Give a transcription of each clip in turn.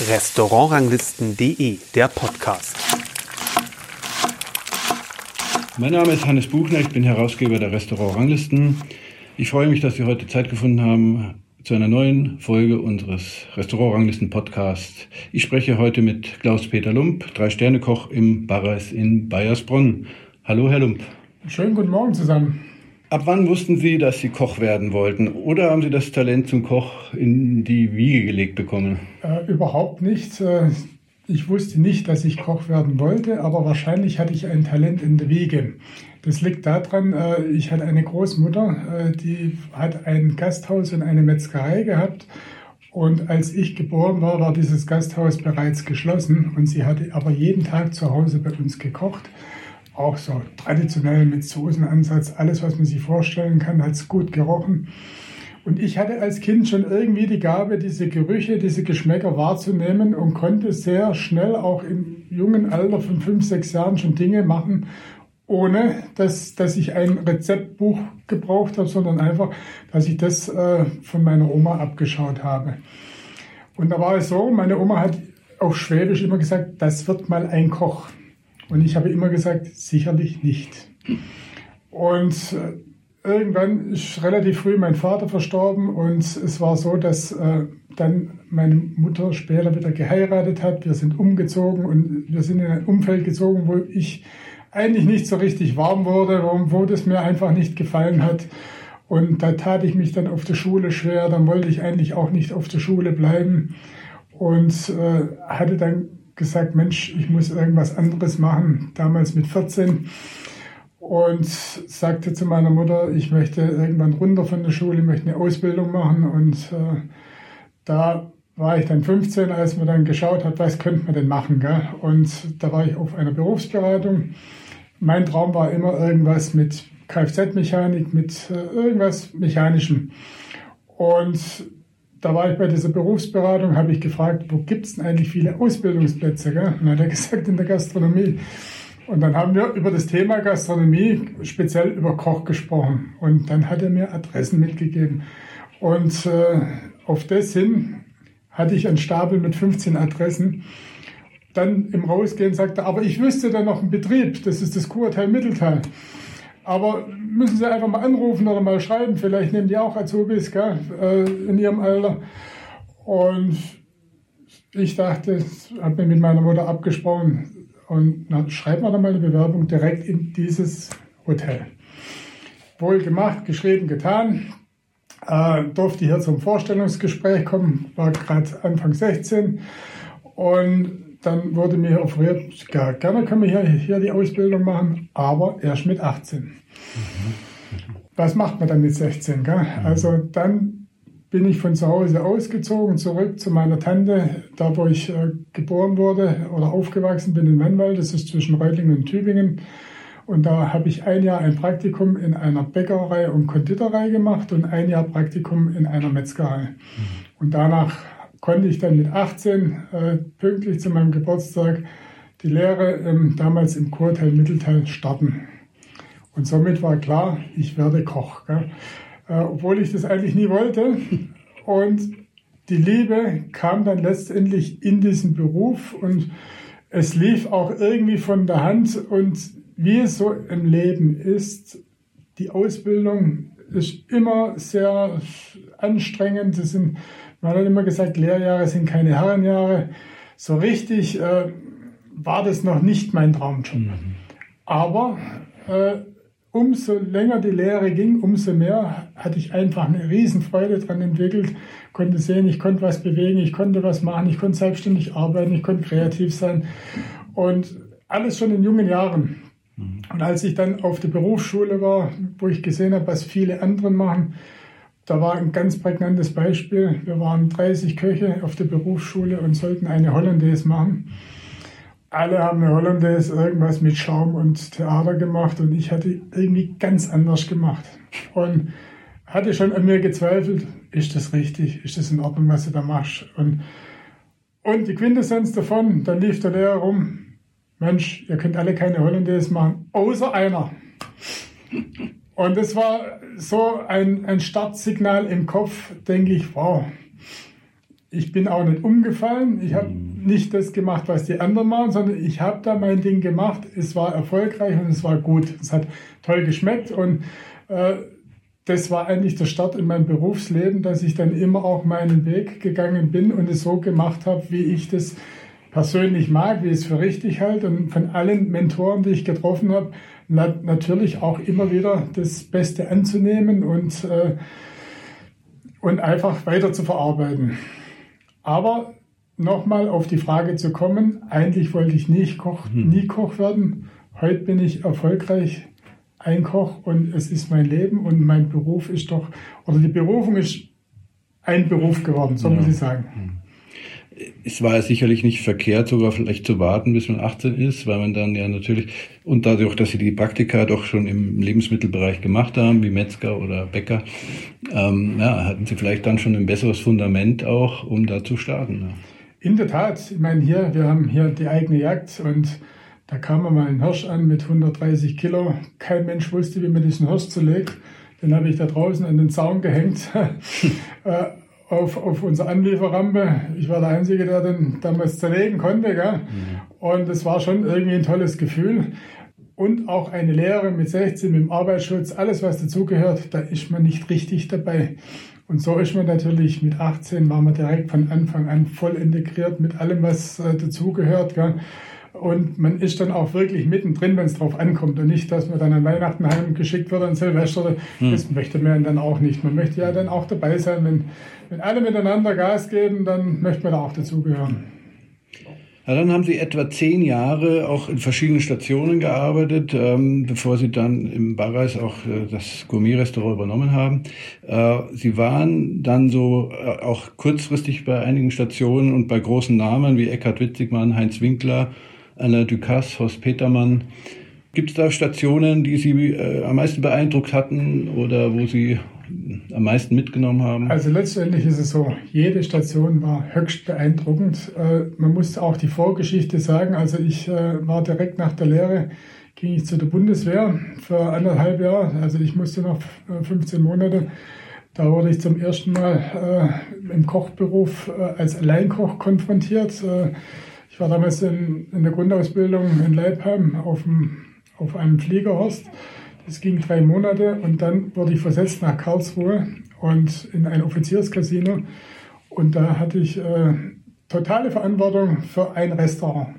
Restaurantranglisten.de, der Podcast. Mein Name ist Hannes Buchner, ich bin Herausgeber der Restaurantranglisten. Ich freue mich, dass Sie heute Zeit gefunden haben zu einer neuen Folge unseres Restaurantranglisten-Podcasts. Ich spreche heute mit Klaus-Peter Lump, Drei-Sterne-Koch im Barreis in Bayersbronn. Hallo, Herr Lump. Schönen guten Morgen zusammen. Ab wann wussten Sie, dass Sie Koch werden wollten? Oder haben Sie das Talent zum Koch in die Wiege gelegt bekommen? Äh, überhaupt nicht. Äh, ich wusste nicht, dass ich Koch werden wollte, aber wahrscheinlich hatte ich ein Talent in der Wiege. Das liegt daran, äh, ich hatte eine Großmutter, äh, die hat ein Gasthaus und eine Metzgerei gehabt. Und als ich geboren war, war dieses Gasthaus bereits geschlossen und sie hatte aber jeden Tag zu Hause bei uns gekocht auch so traditionell mit Soßenansatz, alles, was man sich vorstellen kann, hat es gut gerochen. Und ich hatte als Kind schon irgendwie die Gabe, diese Gerüche, diese Geschmäcker wahrzunehmen und konnte sehr schnell auch im jungen Alter von fünf, sechs Jahren schon Dinge machen, ohne dass, dass ich ein Rezeptbuch gebraucht habe, sondern einfach, dass ich das äh, von meiner Oma abgeschaut habe. Und da war es so, meine Oma hat auf Schwäbisch immer gesagt, das wird mal ein Koch. Und ich habe immer gesagt, sicherlich nicht. Und äh, irgendwann ist relativ früh mein Vater verstorben und es war so, dass äh, dann meine Mutter später wieder geheiratet hat. Wir sind umgezogen und wir sind in ein Umfeld gezogen, wo ich eigentlich nicht so richtig warm wurde, wo, wo das mir einfach nicht gefallen hat. Und da tat ich mich dann auf der Schule schwer. Dann wollte ich eigentlich auch nicht auf der Schule bleiben und äh, hatte dann gesagt, Mensch, ich muss irgendwas anderes machen, damals mit 14. Und sagte zu meiner Mutter, ich möchte irgendwann runter von der Schule, möchte eine Ausbildung machen. Und äh, da war ich dann 15, als man dann geschaut hat, was könnte man denn machen. Gell? Und da war ich auf einer Berufsberatung. Mein Traum war immer irgendwas mit Kfz-Mechanik, mit äh, irgendwas Mechanischem. Und da war ich bei dieser Berufsberatung, habe ich gefragt, wo gibt es denn eigentlich viele Ausbildungsplätze? Gell? Und dann hat er gesagt, in der Gastronomie. Und dann haben wir über das Thema Gastronomie, speziell über Koch gesprochen. Und dann hat er mir Adressen mitgegeben. Und äh, auf das hin hatte ich einen Stapel mit 15 Adressen. Dann im Rausgehen sagte er, aber ich wüsste da noch einen Betrieb, das ist das Kurteil Mittelteil. Aber müssen Sie einfach mal anrufen oder mal schreiben. Vielleicht nehmen die auch Azubis gell, äh, in ihrem Alter. Und ich dachte, habe mir mit meiner Mutter abgesprochen und na, schreibt man dann mal eine Bewerbung direkt in dieses Hotel. Wohl gemacht, geschrieben, getan. Äh, durfte hier zum Vorstellungsgespräch kommen, war gerade Anfang 16 und dann wurde mir offeriert, gerne können wir hier, hier die Ausbildung machen, aber erst mit 18. Mhm. Was macht man dann mit 16? Gell? Mhm. Also dann bin ich von zu Hause ausgezogen, zurück zu meiner Tante, da wo ich äh, geboren wurde oder aufgewachsen bin in Mannwald, das ist zwischen Reutlingen und Tübingen. Und da habe ich ein Jahr ein Praktikum in einer Bäckerei und Konditorei gemacht und ein Jahr Praktikum in einer Metzgerei. Mhm. Und danach konnte ich dann mit 18 äh, pünktlich zu meinem Geburtstag die Lehre ähm, damals im Kurteil Mittelteil starten. Und somit war klar, ich werde Koch. Äh, obwohl ich das eigentlich nie wollte. Und die Liebe kam dann letztendlich in diesen Beruf und es lief auch irgendwie von der Hand. Und wie es so im Leben ist, die Ausbildung ist immer sehr anstrengend. Es sind man hat immer gesagt, Lehrjahre sind keine Herrenjahre. So richtig äh, war das noch nicht mein Traumjob. Mhm. Aber äh, umso länger die Lehre ging, umso mehr hatte ich einfach eine Riesenfreude daran entwickelt, konnte sehen, ich konnte was bewegen, ich konnte was machen, ich konnte selbstständig arbeiten, ich konnte kreativ sein und alles schon in jungen Jahren. Mhm. Und als ich dann auf der Berufsschule war, wo ich gesehen habe, was viele andere machen, da war ein ganz prägnantes Beispiel. Wir waren 30 Köche auf der Berufsschule und sollten eine Hollandaise machen. Alle haben eine Hollandaise irgendwas mit Schaum und Theater gemacht und ich hatte irgendwie ganz anders gemacht. Und hatte schon an mir gezweifelt, ist das richtig? Ist das in Ordnung, was du da machst? Und, und die Quintessenz davon, dann lief der Lehrer rum, Mensch, ihr könnt alle keine Hollandaise machen, außer einer. Und das war so ein, ein Startsignal im Kopf, denke ich, wow, ich bin auch nicht umgefallen. Ich habe mhm. nicht das gemacht, was die anderen machen, sondern ich habe da mein Ding gemacht. Es war erfolgreich und es war gut. Es hat toll geschmeckt und äh, das war eigentlich der Start in meinem Berufsleben, dass ich dann immer auch meinen Weg gegangen bin und es so gemacht habe, wie ich das persönlich mag, wie ich es für richtig halte und von allen Mentoren, die ich getroffen habe, natürlich auch immer wieder das Beste anzunehmen und, äh, und einfach weiter zu verarbeiten. Aber nochmal auf die Frage zu kommen, eigentlich wollte ich nie Koch, hm. nie Koch werden. Heute bin ich erfolgreich ein Koch und es ist mein Leben und mein Beruf ist doch, oder die Berufung ist ein Beruf geworden, so ja. muss ich sagen. Es war ja sicherlich nicht verkehrt, sogar vielleicht zu warten, bis man 18 ist, weil man dann ja natürlich, und dadurch, dass sie die Praktika doch schon im Lebensmittelbereich gemacht haben, wie Metzger oder Bäcker, ähm, ja, hatten sie vielleicht dann schon ein besseres Fundament auch, um da zu starten. Ja. In der Tat, ich meine, hier, wir haben hier die eigene Jagd und da kam mal ein Hirsch an mit 130 Kilo. Kein Mensch wusste, wie man diesen Hirsch zulegt. Den habe ich da draußen an den Zaun gehängt. Auf, auf unsere Anlieferrampe. Ich war der Einzige, der den damals zerlegen konnte. Gell? Mhm. Und es war schon irgendwie ein tolles Gefühl. Und auch eine Lehre mit 16, mit dem Arbeitsschutz, alles was dazugehört, da ist man nicht richtig dabei. Und so ist man natürlich mit 18, war man direkt von Anfang an voll integriert mit allem, was äh, dazugehört. Gell? Und man ist dann auch wirklich mittendrin, wenn es drauf ankommt. Und nicht, dass man dann an Weihnachten heimgeschickt wird an Silvester. Hm. Das möchte man dann auch nicht. Man möchte ja dann auch dabei sein. Wenn, wenn alle miteinander Gas geben, dann möchte man da auch dazugehören. Ja, dann haben Sie etwa zehn Jahre auch in verschiedenen Stationen gearbeitet, ähm, bevor Sie dann im Barreis auch äh, das Gourmet-Restaurant übernommen haben. Äh, Sie waren dann so äh, auch kurzfristig bei einigen Stationen und bei großen Namen wie Eckhard Witzigmann, Heinz Winkler, Anna Ducasse, Horst Petermann. Gibt es da Stationen, die Sie äh, am meisten beeindruckt hatten oder wo Sie am meisten mitgenommen haben? Also letztendlich ist es so, jede Station war höchst beeindruckend. Äh, man muss auch die Vorgeschichte sagen. Also ich äh, war direkt nach der Lehre, ging ich zu der Bundeswehr für anderthalb Jahre. Also ich musste noch 15 äh, Monate. Da wurde ich zum ersten Mal äh, im Kochberuf äh, als Alleinkoch konfrontiert. Ich war damals in, in der Grundausbildung in Leipheim auf, dem, auf einem Fliegerhorst. Das ging drei Monate und dann wurde ich versetzt nach Karlsruhe und in ein Offizierscasino. Und da hatte ich äh, totale Verantwortung für ein Restaurant.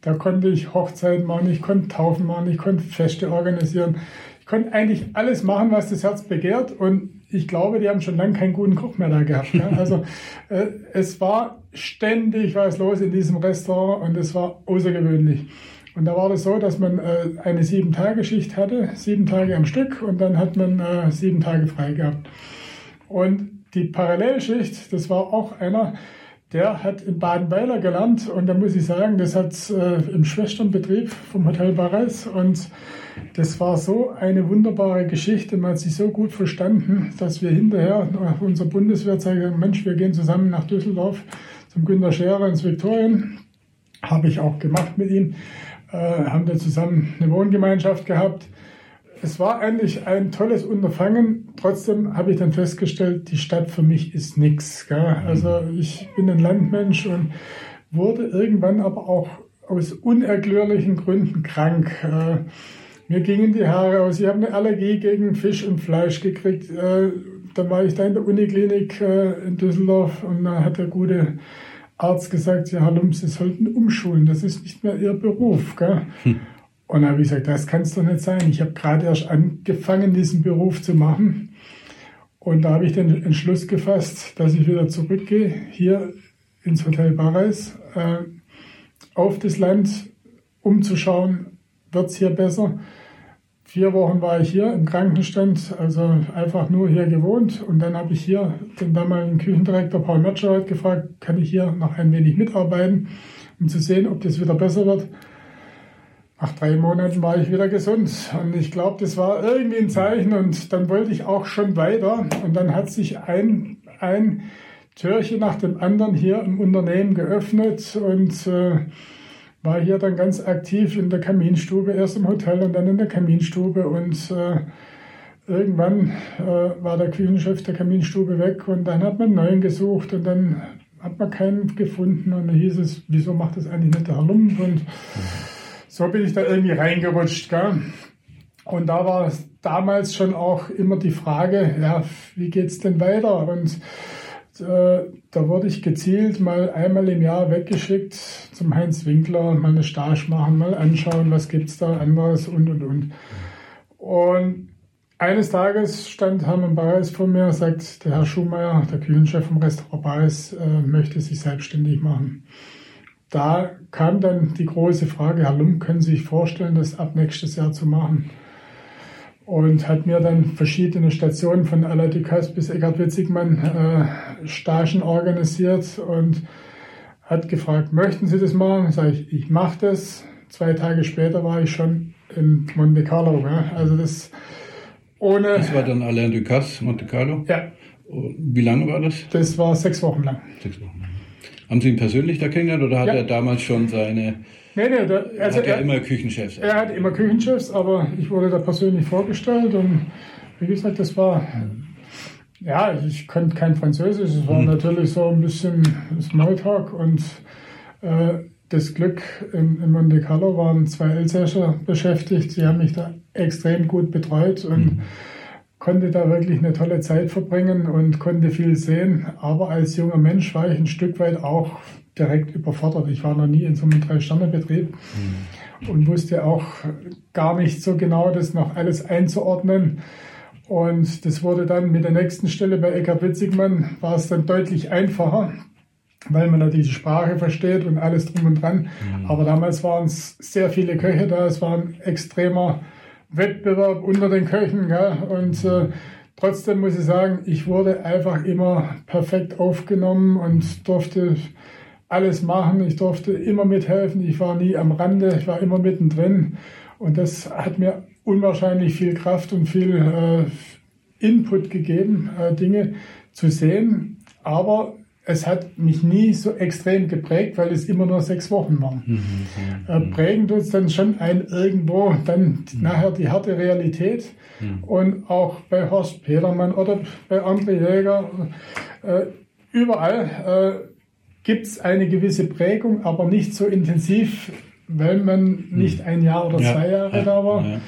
Da konnte ich Hochzeiten machen, ich konnte Taufen machen, ich konnte Feste organisieren. Ich konnte eigentlich alles machen, was das Herz begehrt. Und ich glaube, die haben schon lange keinen guten Koch mehr da gehabt. Ja? Also äh, es war ständig was los in diesem Restaurant und es war außergewöhnlich. Und da war das so, dass man äh, eine Sieben-Tage-Schicht hatte, sieben Tage am Stück und dann hat man äh, sieben Tage frei gehabt. Und die Parallelschicht, das war auch einer, der hat in Badenweiler gelernt und da muss ich sagen, das hat äh, im Schwesternbetrieb vom Hotel Barres und das war so eine wunderbare Geschichte. Man hat sich so gut verstanden, dass wir hinterher nach unserer Bundeswehrzeit gesagt Mensch, wir gehen zusammen nach Düsseldorf zum Günter Scherer ins Viktorien. Habe ich auch gemacht mit ihm. Äh, haben da zusammen eine Wohngemeinschaft gehabt. Es war eigentlich ein tolles Unterfangen. Trotzdem habe ich dann festgestellt, die Stadt für mich ist nichts. Also ich bin ein Landmensch und wurde irgendwann aber auch aus unerklärlichen Gründen krank. Äh, mir gingen die Haare aus. Ich habe eine Allergie gegen Fisch und Fleisch gekriegt. Äh, dann war ich da in der Uniklinik äh, in Düsseldorf und da hat der gute Arzt gesagt, ja, Herr Lump, Sie sollten umschulen. Das ist nicht mehr Ihr Beruf. Gell? Hm. Und dann habe ich gesagt, das kann es doch nicht sein. Ich habe gerade erst angefangen, diesen Beruf zu machen. Und da habe ich den Entschluss gefasst, dass ich wieder zurückgehe, hier ins Hotel Barreis, äh, auf das Land umzuschauen, wird es hier besser. Vier Wochen war ich hier im Krankenstand, also einfach nur hier gewohnt. Und dann habe ich hier den damaligen Küchendirektor Paul Mertschereit gefragt, kann ich hier noch ein wenig mitarbeiten, um zu sehen, ob das wieder besser wird. Nach drei Monaten war ich wieder gesund. Und ich glaube, das war irgendwie ein Zeichen. Und dann wollte ich auch schon weiter. Und dann hat sich ein, ein Türchen nach dem anderen hier im Unternehmen geöffnet. Und äh, war hier dann ganz aktiv in der Kaminstube, erst im Hotel und dann in der Kaminstube und äh, irgendwann äh, war der Küchenchef der Kaminstube weg und dann hat man einen neuen gesucht und dann hat man keinen gefunden und dann hieß es, wieso macht das eigentlich nicht der Herr Lump? Und so bin ich da irgendwie reingerutscht. Gell? Und da war damals schon auch immer die Frage, ja, wie geht's denn weiter? Und äh, da wurde ich gezielt mal einmal im Jahr weggeschickt zum Heinz Winkler, mal eine Stage machen, mal anschauen, was gibt's da anderes und und und. Und eines Tages stand Hermann Bares vor mir sagt, der Herr Schumacher, der Küchenchef vom Restaurant Bares, äh, möchte sich selbstständig machen. Da kam dann die große Frage, Herr Lump, können Sie sich vorstellen, das ab nächstes Jahr zu machen? Und hat mir dann verschiedene Stationen von Alain Ducasse bis Eckhard Witzigmann äh, Stagen organisiert und hat gefragt, möchten Sie das machen? Sag ich, ich mache das. Zwei Tage später war ich schon in Monte Carlo. Ja? Also das ohne. Das war dann Alain Ducasse, Monte Carlo? Ja. Wie lange war das? Das war sechs Wochen lang. Sechs Wochen. Haben Sie ihn persönlich da kennengelernt oder hat Ja. er damals schon seine. Nee, nee, da, also hat er er, immer Küchenchefs? er hat immer Küchenchefs, aber ich wurde da persönlich vorgestellt und wie gesagt, das war. Ja, ich konnte kein Französisch, es war natürlich so ein bisschen Smalltalk und äh, das Glück in, in Monte Carlo waren zwei Elsässer beschäftigt. Sie haben mich da extrem gut betreut und konnte da wirklich eine tolle Zeit verbringen und konnte viel sehen. Aber als junger Mensch war ich ein Stück weit auch direkt überfordert. Ich war noch nie in so einem Drei-Sterne-Betrieb und wusste auch gar nicht so genau, das noch alles einzuordnen. Und das wurde dann mit der nächsten Stelle bei Eckhard Witzigmann, war es dann deutlich einfacher, weil man natürlich die Sprache versteht und alles drum und dran. Aber damals waren es sehr viele Köche da, es war ein extremer Wettbewerb unter den Köchen. Gell? Und äh, trotzdem muss ich sagen, ich wurde einfach immer perfekt aufgenommen und durfte alles machen. Ich durfte immer mithelfen. Ich war nie am Rande, ich war immer mittendrin. Und das hat mir unwahrscheinlich viel Kraft und viel äh, Input gegeben, äh, Dinge zu sehen. Aber es hat mich nie so extrem geprägt, weil es immer nur sechs Wochen waren. Äh, prägen tut es dann schon ein irgendwo, dann nachher die harte Realität. Und auch bei Horst Petermann oder bei André Jäger, äh, überall äh, gibt es eine gewisse Prägung, aber nicht so intensiv, weil man nicht ein Jahr oder Ja, zwei Jahre ja, da war. ja.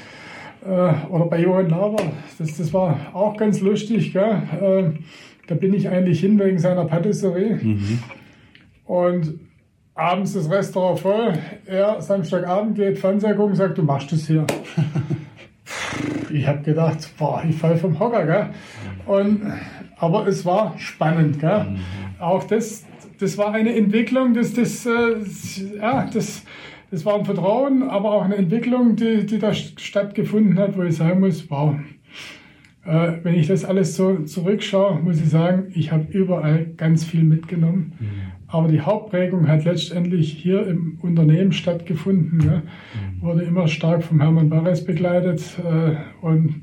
Äh, oder bei Johann Laber, das, das war auch ganz lustig. Gell? Da bin ich eigentlich hin wegen seiner Patisserie. Und abends das Restaurant voll. Er Samstagabend geht Fernseher gucken, sagt, du machst das hier. ich habe gedacht, boah, ich fall vom Hocker. Gell? Und, aber es war spannend. Gell? Auch das, das war eine Entwicklung, das, das, äh, ja, das, das war ein Vertrauen, aber auch eine Entwicklung, die, die da stattgefunden hat, wo ich sagen muss, wow, äh, wenn ich das alles so zurückschaue, muss ich sagen, ich habe überall ganz viel mitgenommen. Aber die Hauptprägung hat letztendlich hier im Unternehmen stattgefunden. Ne? Wurde immer stark vom Hermann Barres begleitet. Äh, und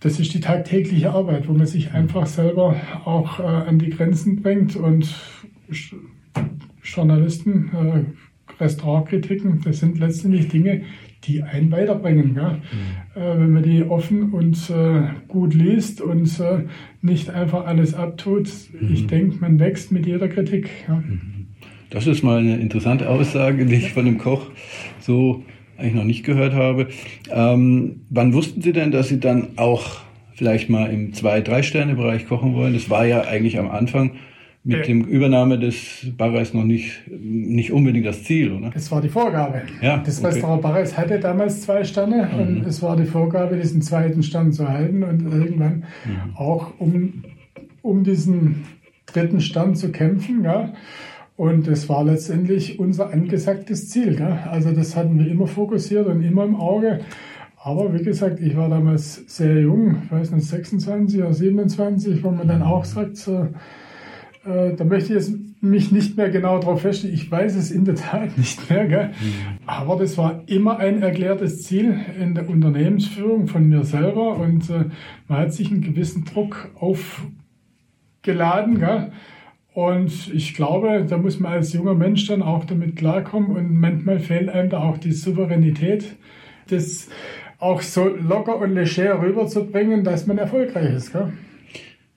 das ist die tagtägliche Arbeit, wo man sich einfach selber auch äh, an die Grenzen bringt. Und Journalisten, äh, Restaurantkritiken, das sind letztendlich Dinge, die einen weiterbringen. Gell? Äh, wenn man die offen und äh, gut liest und äh, nicht einfach alles abtut. Ich denke, man wächst mit jeder Kritik. Ja. Das ist mal eine interessante Aussage, die ich von dem Koch so eigentlich noch nicht gehört habe. Ähm, wann wussten Sie denn, dass Sie dann auch vielleicht mal im Zwei-, Drei-Sterne-Bereich kochen wollen? Das war ja eigentlich am Anfang mit Ja. dem Übernahme des Barreis noch nicht, nicht unbedingt das Ziel, oder? Das war die Vorgabe. Ja, das okay. Restaurant Barres hatte damals zwei Sterne und es war die Vorgabe, diesen zweiten Stand zu halten und irgendwann auch um, um diesen dritten Stand zu kämpfen. Ja. Und das war letztendlich unser angesagtes Ziel. Gell? Also das hatten wir immer fokussiert und immer im Auge. Aber wie gesagt, ich war damals sehr jung, ich weiß nicht, 26 oder 27, wo man dann auch sagt, so, äh, da möchte ich jetzt mich nicht mehr genau darauf feststellen. Ich weiß es in der Tat nicht mehr. Gell? Aber das war immer ein erklärtes Ziel in der Unternehmensführung von mir selber und äh, man hat sich einen gewissen Druck aufgeladen. Gell? Und ich glaube, da muss man als junger Mensch dann auch damit klarkommen und manchmal fehlt einem da auch die Souveränität, das auch so locker und leger rüberzubringen, dass man erfolgreich ist. Gell?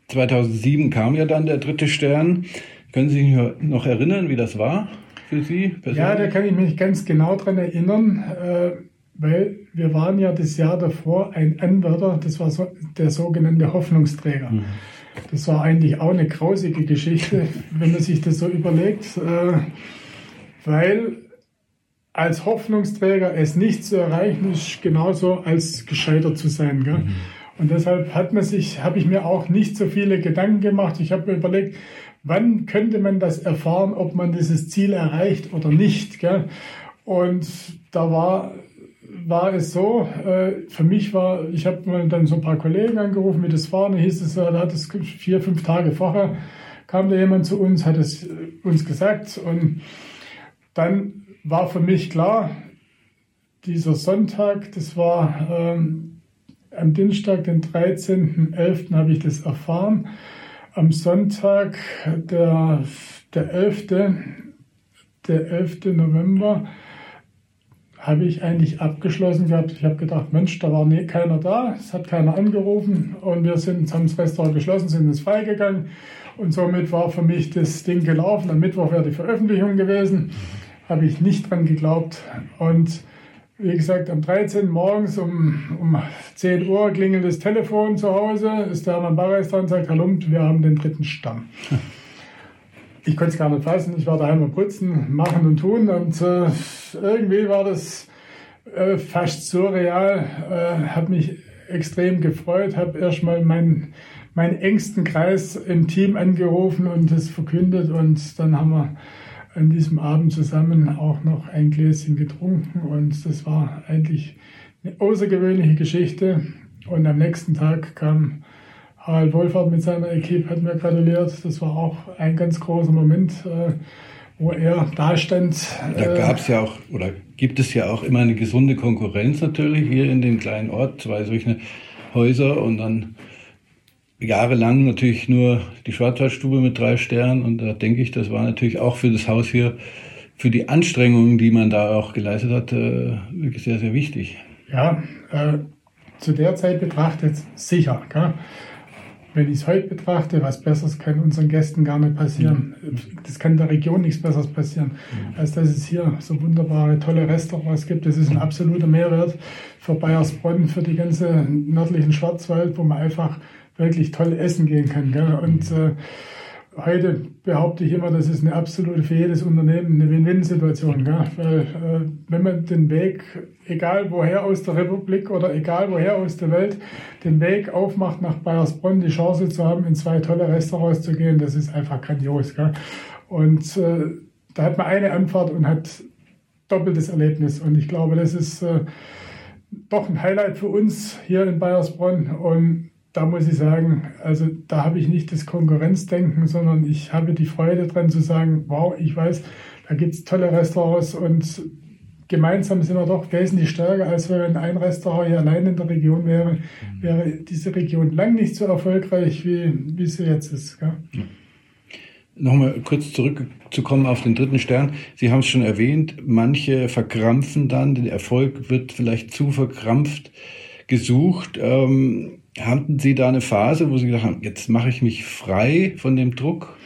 2007 kam ja dann der dritte Stern. Können Sie sich noch erinnern, wie das war für Sie persönlich? Ja, da kann ich mich ganz genau dran erinnern, äh, weil wir waren ja das Jahr davor ein Anwärter, das war so, der sogenannte Hoffnungsträger. Mhm. Das war eigentlich auch eine grausige Geschichte, wenn man sich das so überlegt, äh, weil als Hoffnungsträger es nicht zu erreichen ist, genauso als gescheitert zu sein. Gell? Mhm. Und deshalb hat man sich, habe ich mir auch nicht so viele Gedanken gemacht. Ich habe mir überlegt, wann könnte man das erfahren, ob man dieses Ziel erreicht oder nicht. Gell? Und da war, war es so, äh, für mich war, ich habe dann so ein paar Kollegen angerufen, wie das war, und hieß es, da hat es vier, fünf Tage vorher, kam da jemand zu uns, hat es äh, uns gesagt und dann war für mich klar, dieser Sonntag, das war ähm, am Dienstag, den 13.11. habe ich das erfahren. Am Sonntag, der, der 11. Der 11. November, habe ich eigentlich abgeschlossen gehabt. Ich habe gedacht, Mensch, da war nie, keiner da, es hat keiner angerufen und wir sind, haben das Restaurant geschlossen, sind ins Freigegangen und somit war für mich das Ding gelaufen. Am Mittwoch wäre die Veröffentlichung gewesen habe ich nicht dran geglaubt. Und wie gesagt, am 13. morgens um, um 10 Uhr klingelt das Telefon zu Hause, ist der Hermann Barreis dran und sagt, Herr Lump, wir haben den dritten Stamm. Ich konnte es gar nicht fassen, ich war daheim am Putzen, machen und tun und äh, irgendwie war das äh, fast surreal, äh, hat mich extrem gefreut, habe erstmal meinen, meinen engsten Kreis im Team angerufen und es verkündet und dann haben wir an diesem Abend zusammen auch noch ein Gläschen getrunken und das war eigentlich eine außergewöhnliche Geschichte. Und am nächsten Tag kam Harald Wohlfahrt mit seiner Equipe, hat mir gratuliert. Das war auch ein ganz großer Moment, äh, wo er da stand. Da äh, gab es ja auch, oder gibt es ja auch immer eine gesunde Konkurrenz natürlich hier in dem kleinen Ort, zwei solche Häuser und dann jahrelang natürlich nur die Schwarzwaldstube mit drei Sternen und da denke ich, das war natürlich auch für das Haus hier, für die Anstrengungen, die man da auch geleistet hat, äh, wirklich sehr, sehr wichtig. Ja, äh, zu der Zeit betrachtet sicher. Gell? Wenn ich es heute betrachte, was Besseres kann unseren Gästen gar nicht passieren. Das kann der Region nichts Besseres passieren, als dass es hier so wunderbare, tolle Restaurants gibt. Das ist ein absoluter Mehrwert für Bayersbronn, für die ganze nördlichen Schwarzwald, wo man einfach wirklich toll essen gehen kann. Gell? Und äh, heute behaupte ich immer, das ist eine absolute für jedes Unternehmen eine Win-Win-Situation. Weil äh, wenn man den Weg, egal woher aus der Republik oder egal woher aus der Welt, den Weg aufmacht nach Bayersbronn, die Chance zu haben, in zwei tolle Restaurants zu gehen, das ist einfach grandios. Gell? Und äh, da hat man eine Anfahrt und hat doppeltes Erlebnis. Und ich glaube, das ist äh, doch ein Highlight für uns hier in Bayersbronn. Und da muss ich sagen, also da habe ich nicht das Konkurrenzdenken, sondern ich habe die Freude dran zu sagen, wow, ich weiß, da gibt es tolle Restaurants und gemeinsam sind wir doch wesentlich stärker, als wenn ein Restaurant hier allein in der Region wäre, mhm. wäre diese Region lang nicht so erfolgreich, wie, wie sie jetzt ist. Gell? Nochmal kurz zurückzukommen auf den dritten Stern. Sie haben es schon erwähnt, manche verkrampfen dann, der Erfolg wird vielleicht zu verkrampft gesucht. Ähm, hatten Sie da eine Phase, wo Sie gedacht haben, jetzt mache ich mich frei von dem Druck?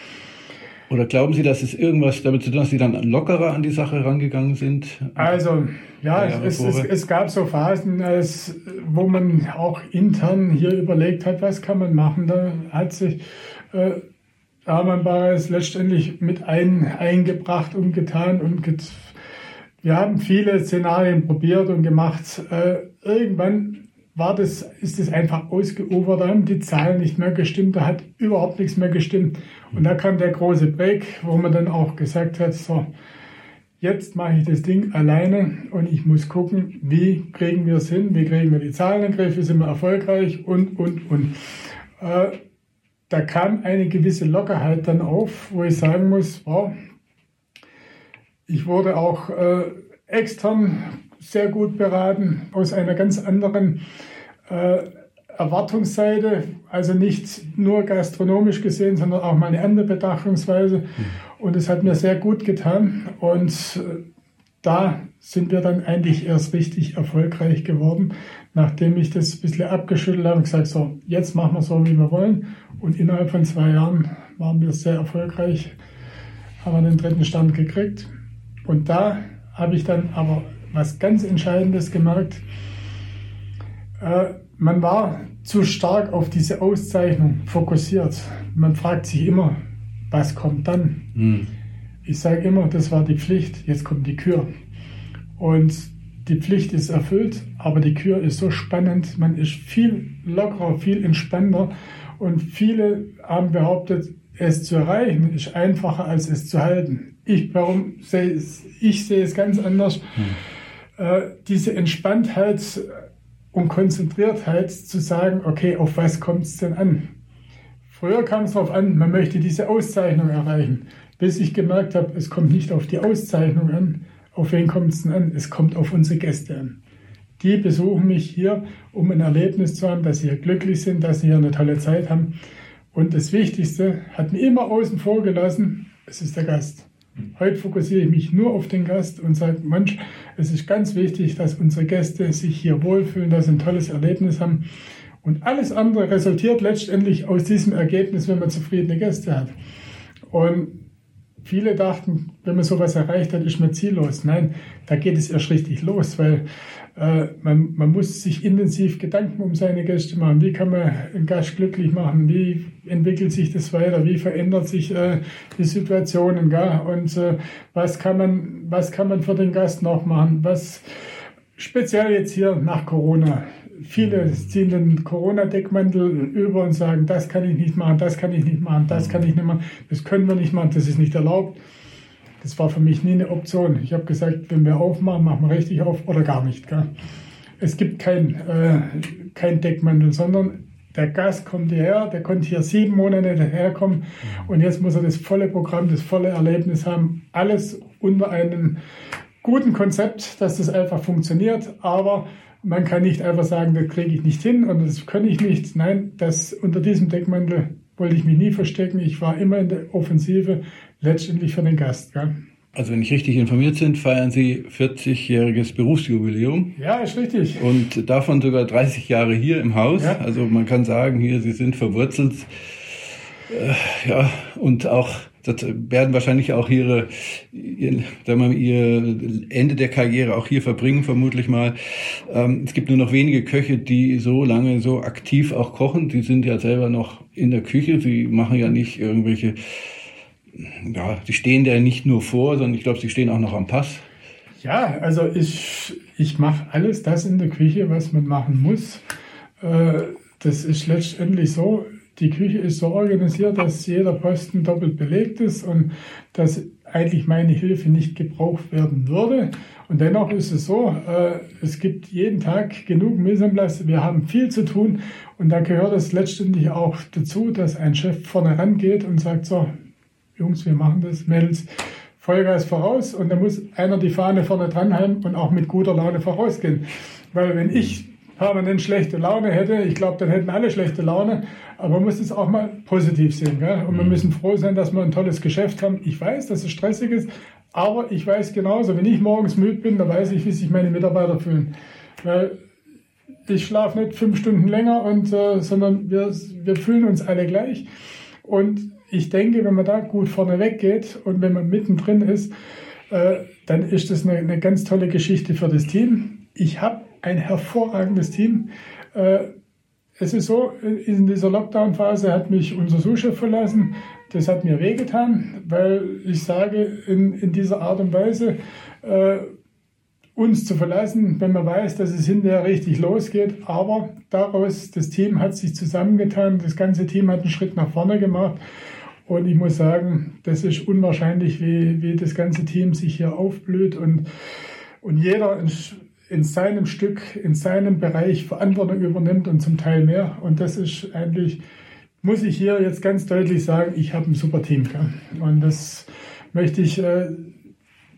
Oder glauben Sie, dass es irgendwas damit zu tun hat, dass Sie dann lockerer an die Sache rangegangen sind? Also, ja, es, es, es, gab so Phasen, als, wo man auch intern hier überlegt hat, was kann man machen. Da hat sich äh, Hermann Bares letztendlich mit ein, eingebracht und getan und get wir haben viele Szenarien probiert und gemacht. Äh, irgendwann war das, ist es einfach ausgeufert, da haben die Zahlen nicht mehr gestimmt, da hat überhaupt nichts mehr gestimmt. Und da kam der große Break, wo man dann auch gesagt hat, so, jetzt mache ich das Ding alleine und ich muss gucken, wie kriegen wir es hin, wie kriegen wir die Zahlen in den Griff, wie sind wir erfolgreich und, und, und. Äh, da kam eine gewisse Lockerheit dann auf, wo ich sagen muss, wow, ich wurde auch äh, extern sehr gut beraten, aus einer ganz anderen äh, Erwartungsseite, also nicht nur gastronomisch gesehen, sondern auch mal eine andere Betrachtungsweise. Mhm. Und es hat mir sehr gut getan. Und äh, da sind wir dann eigentlich erst richtig erfolgreich geworden, nachdem ich das ein bisschen abgeschüttelt habe und gesagt, so, jetzt machen wir so, wie wir wollen. Und innerhalb von zwei Jahren waren wir sehr erfolgreich haben wir den dritten Stern gekriegt. Und da habe ich dann aber was ganz Entscheidendes gemerkt. Äh, man war zu stark auf diese Auszeichnung fokussiert. Man fragt sich immer, was kommt dann? Hm. Ich sage immer, das war die Pflicht, jetzt kommt die Kür. Und die Pflicht ist erfüllt, aber die Kür ist so spannend, man ist viel lockerer, viel entspannter und viele haben behauptet, es zu erreichen ist einfacher als es zu halten. Ich, warum sehe es, ich sehe es ganz anders. Hm. Äh, diese Entspanntheit und Konzentriertheit zu sagen, okay, auf was kommt es denn an? Früher kam es darauf an, man möchte diese Auszeichnung erreichen, bis ich gemerkt habe, es kommt nicht auf die Auszeichnung an. Auf wen kommt es denn an? Es kommt auf unsere Gäste an. Die besuchen mich hier, um ein Erlebnis zu haben, dass sie hier glücklich sind, dass sie hier eine tolle Zeit haben. Und das Wichtigste hat mir immer außen vor gelassen, es ist der Gast. Heute fokussiere ich mich nur auf den Gast und sage, Mensch, es ist ganz wichtig, dass unsere Gäste sich hier wohlfühlen, dass sie ein tolles Erlebnis haben. Und alles andere resultiert letztendlich aus diesem Ergebnis, wenn man zufriedene Gäste hat. Und viele dachten, wenn man sowas erreicht hat, ist man ziellos. Nein, da geht es erst richtig los, weil man, man muss sich intensiv Gedanken um seine Gäste machen. Wie kann man einen Gast glücklich machen? Wie entwickelt sich das weiter? Wie verändert sich äh, die Situationen? Gell? Und äh, was, kann man, was kann man für den Gast noch machen? Was speziell jetzt hier nach Corona? Viele ziehen den Corona-Deckmantel über und sagen, das kann ich nicht machen, das kann ich nicht machen, das kann ich nicht machen, das können wir nicht machen, das ist nicht erlaubt. Das war für mich nie eine Option. Ich habe gesagt, wenn wir aufmachen, machen wir richtig auf oder gar nicht. Gell? Es gibt kein, äh, kein Deckmantel, sondern der Gast kommt hierher, der konnte hier sieben Monate daherkommen und jetzt muss er das volle Programm, das volle Erlebnis haben. Alles unter einem guten Konzept, dass das einfach funktioniert, aber man kann nicht einfach sagen, das kriege ich nicht hin und das kann ich nicht. Nein, das unter diesem Deckmantel wollte ich mich nie verstecken. Ich war immer in der Offensive, letztendlich für den Gast. Gell? Also wenn ich richtig informiert bin, feiern Sie 40-jähriges Berufsjubiläum. Ja, ist richtig. Und davon sogar 30 Jahre hier im Haus. Ja. Also man kann sagen, hier Sie sind verwurzelt. Äh, ja, und auch das werden wahrscheinlich auch ihre, ihr, sagen wir mal, ihr Ende der Karriere auch hier verbringen, vermutlich mal. Ähm, es gibt nur noch wenige Köche, die so lange so aktiv auch kochen. Die sind ja selber noch in der Küche. Sie machen ja nicht irgendwelche ja, sie stehen da nicht nur vor, sondern ich glaube, sie stehen auch noch am Pass. Ja, also ich, ich mache alles das in der Küche, was man machen muss. Äh, das ist letztendlich so, die Küche ist so organisiert, dass jeder Posten doppelt belegt ist und dass eigentlich meine Hilfe nicht gebraucht werden würde. Und dennoch ist es so, äh, es gibt jeden Tag genug Mise Wir haben viel zu tun und da gehört es letztendlich auch dazu, dass ein Chef vorne rangeht und sagt so, Jungs, wir machen das, Mädels, Vollgas voraus und da muss einer die Fahne vorne dran haben und auch mit guter Laune vorausgehen. Weil wenn ich permanent schlechte Laune hätte, ich glaube, dann hätten alle schlechte Laune, aber man muss es auch mal positiv sehen. Gell? Und wir mhm. müssen froh sein, dass wir ein tolles Geschäft haben. Ich weiß, dass es stressig ist, aber ich weiß genauso, wenn ich morgens müde bin, dann weiß ich, wie sich meine Mitarbeiter fühlen. Weil ich schlafe nicht fünf Stunden länger, und, äh, sondern wir, wir fühlen uns alle gleich. Und ich denke, wenn man da gut vorne weggeht und wenn man mittendrin ist, äh, dann ist das eine, eine, ganz tolle Geschichte für das Team. Ich habe ein hervorragendes Team. Äh, es ist so, in dieser Lockdown-Phase hat mich unser Suchchef verlassen. Das hat mir wehgetan, weil ich sage, in, in dieser Art und Weise äh, uns zu verlassen, wenn man weiß, dass es hinterher richtig losgeht. Aber daraus, das Team hat sich zusammengetan, das ganze Team hat einen Schritt nach vorne gemacht. Und ich muss sagen, das ist unwahrscheinlich, wie, wie das ganze Team sich hier aufblüht und, und jeder in, in seinem Stück, in seinem Bereich Verantwortung übernimmt und zum Teil mehr. Und das ist eigentlich, muss ich hier jetzt ganz deutlich sagen, ich habe ein super Team. Gell? Und das möchte ich äh,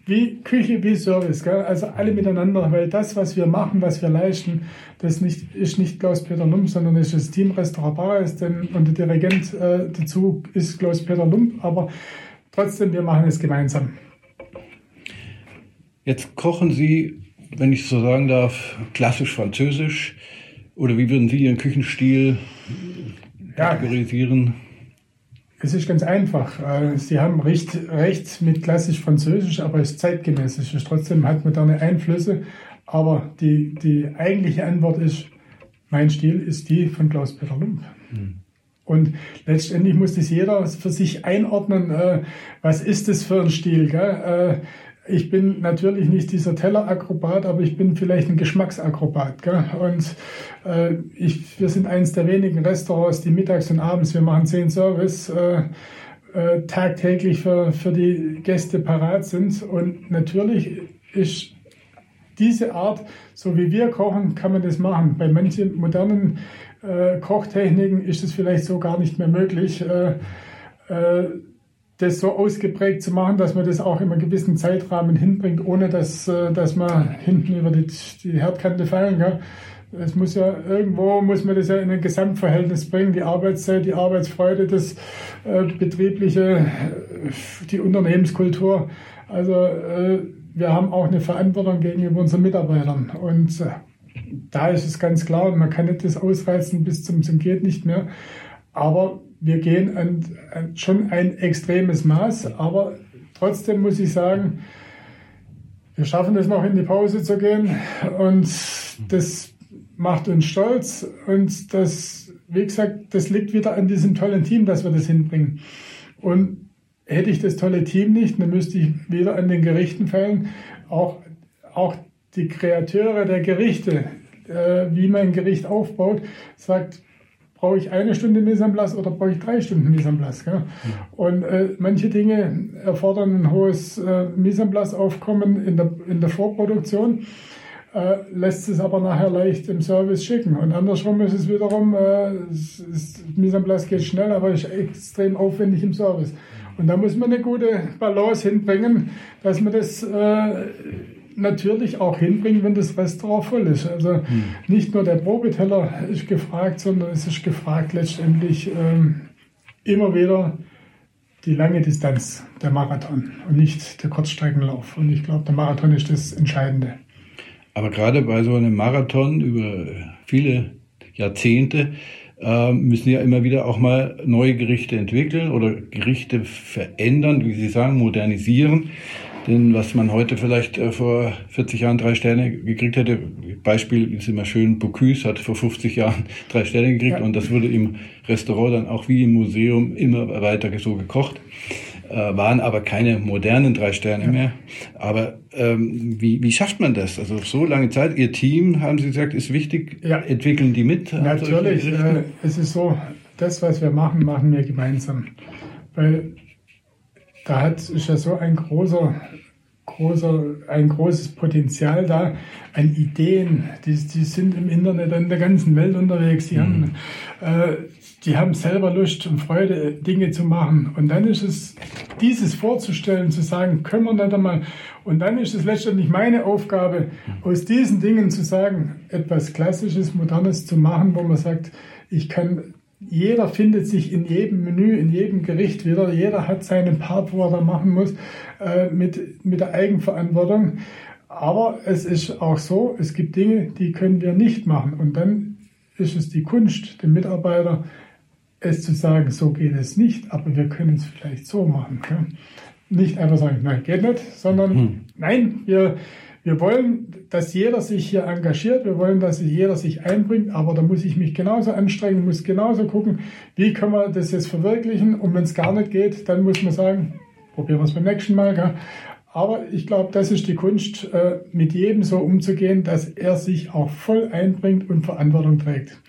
wie Küche, wie Service, gell? also alle miteinander, weil das, was wir machen, was wir leisten, das nicht, ist nicht Klaus-Peter Lump, sondern ist das Team Restaurant Bares und der Dirigent äh, dazu ist Klaus-Peter Lump, aber trotzdem, wir machen es gemeinsam. Jetzt kochen Sie, wenn ich so sagen darf, klassisch französisch oder wie würden Sie Ihren Küchenstil kategorisieren? Ja Es ist ganz einfach. Äh, Sie haben recht, recht mit klassisch Französisch, aber es ist zeitgemäß. Es ist trotzdem hat moderne Einflüsse. Aber die, die eigentliche Antwort ist, mein Stil ist die von Klaus-Peter Lump. Mhm. Und letztendlich muss das jeder für sich einordnen, äh, was ist das für ein Stil. Gell? Äh, ich bin natürlich nicht dieser Tellerakrobat, aber ich bin vielleicht ein Geschmacksakrobat. Gell? Und äh, ich, wir sind eines der wenigen Restaurants, die mittags und abends, wir machen zehn Service, äh, äh, tagtäglich für, für die Gäste parat sind. Und natürlich ist diese Art, so wie wir kochen, kann man das machen. Bei manchen modernen äh, Kochtechniken ist es vielleicht so gar nicht mehr möglich. Das so ausgeprägt zu machen, dass man das auch in einem gewissen Zeitrahmen hinbringt, ohne dass, äh, dass man hinten über die, die Herdkante fallen kann. Es muss ja irgendwo muss man das ja in ein Gesamtverhältnis bringen, die Arbeitszeit, die Arbeitsfreude, das äh, betriebliche, äh, die Unternehmenskultur. Also äh, wir haben auch eine Verantwortung gegenüber unseren Mitarbeitern und äh, da ist es ganz klar, man kann nicht das ausreizen bis zum, zum geht nicht mehr. Aber wir gehen an, an schon ein extremes Maß, aber trotzdem muss ich sagen, wir schaffen es noch in die Pause zu gehen und das macht uns stolz und das, wie gesagt, das liegt wieder an diesem tollen Team, dass wir das hinbringen. Und hätte ich das tolle Team nicht, dann müsste ich wieder an den Gerichten fallen. Auch, auch die Kreateure der Gerichte, äh, wie man ein Gericht aufbaut, sagt, brauche ich eine Stunde Mise en place oder brauche ich drei Stunden Mise en place. Gell? Und äh, manche Dinge erfordern ein hohes äh, Mise en place Aufkommen in der, in der Vorproduktion, äh, lässt es aber nachher leicht im Service schicken. Und andersrum ist es wiederum, äh, Mise en place geht schnell, aber ist extrem aufwendig im Service. Und da muss man eine gute Balance hinbringen, dass man das äh, natürlich auch hinbringen, wenn das Restaurant voll ist. Also hm. nicht nur der Probeteller ist gefragt, sondern es ist gefragt letztendlich ähm, immer wieder die lange Distanz, der Marathon und nicht der Kurzstreckenlauf. Und ich glaube, der Marathon ist das Entscheidende. Aber gerade bei so einem Marathon über viele Jahrzehnte äh, müssen ja immer wieder auch mal neue Gerichte entwickeln oder Gerichte verändern, wie Sie sagen, modernisieren. Denn was man heute vielleicht äh, vor 40 Jahren drei Sterne gekriegt hätte, Beispiel ist immer schön, Bocuse hat vor 50 Jahren drei Sterne gekriegt ja. und das wurde im Restaurant dann auch wie im Museum immer weiter so gekocht. Äh, waren aber keine modernen drei Sterne mehr. Aber ähm, wie, wie schafft man das? Also so lange Zeit, Ihr Team, haben Sie gesagt, ist wichtig. Ja. Entwickeln die mit? Natürlich. Äh, es ist so, das, was wir machen, machen wir gemeinsam. Weil da hat, ist ja so ein großer, großer, ein großes Potenzial da an Ideen. Die, die sind im Internet in der ganzen Welt unterwegs. Die, mhm. haben, äh, die haben selber Lust und Freude, Dinge zu machen. Und dann ist es, dieses vorzustellen, zu sagen, können wir nicht einmal. Und dann ist es letztendlich meine Aufgabe, aus diesen Dingen zu sagen, etwas Klassisches, Modernes zu machen, wo man sagt, ich kann jeder findet sich in jedem Menü, in jedem Gericht wieder. Jeder hat seinen Part, wo er da machen muss, äh, mit, mit der Eigenverantwortung. Aber es ist auch so, es gibt Dinge, die können wir nicht machen. Und dann ist es die Kunst, dem Mitarbeiter, es zu sagen, so geht es nicht, aber wir können es vielleicht so machen. Ja? Nicht einfach sagen, nein, geht nicht, sondern hm. nein, wir, wir wollen, dass jeder sich hier engagiert, wir wollen, dass jeder sich einbringt, aber da muss ich mich genauso anstrengen, muss genauso gucken, wie können wir das jetzt verwirklichen und wenn es gar nicht geht, dann muss man sagen, probieren wir es beim nächsten Mal. Gell? Aber ich glaube, das ist die Kunst, äh, mit jedem so umzugehen, dass er sich auch voll einbringt und Verantwortung trägt.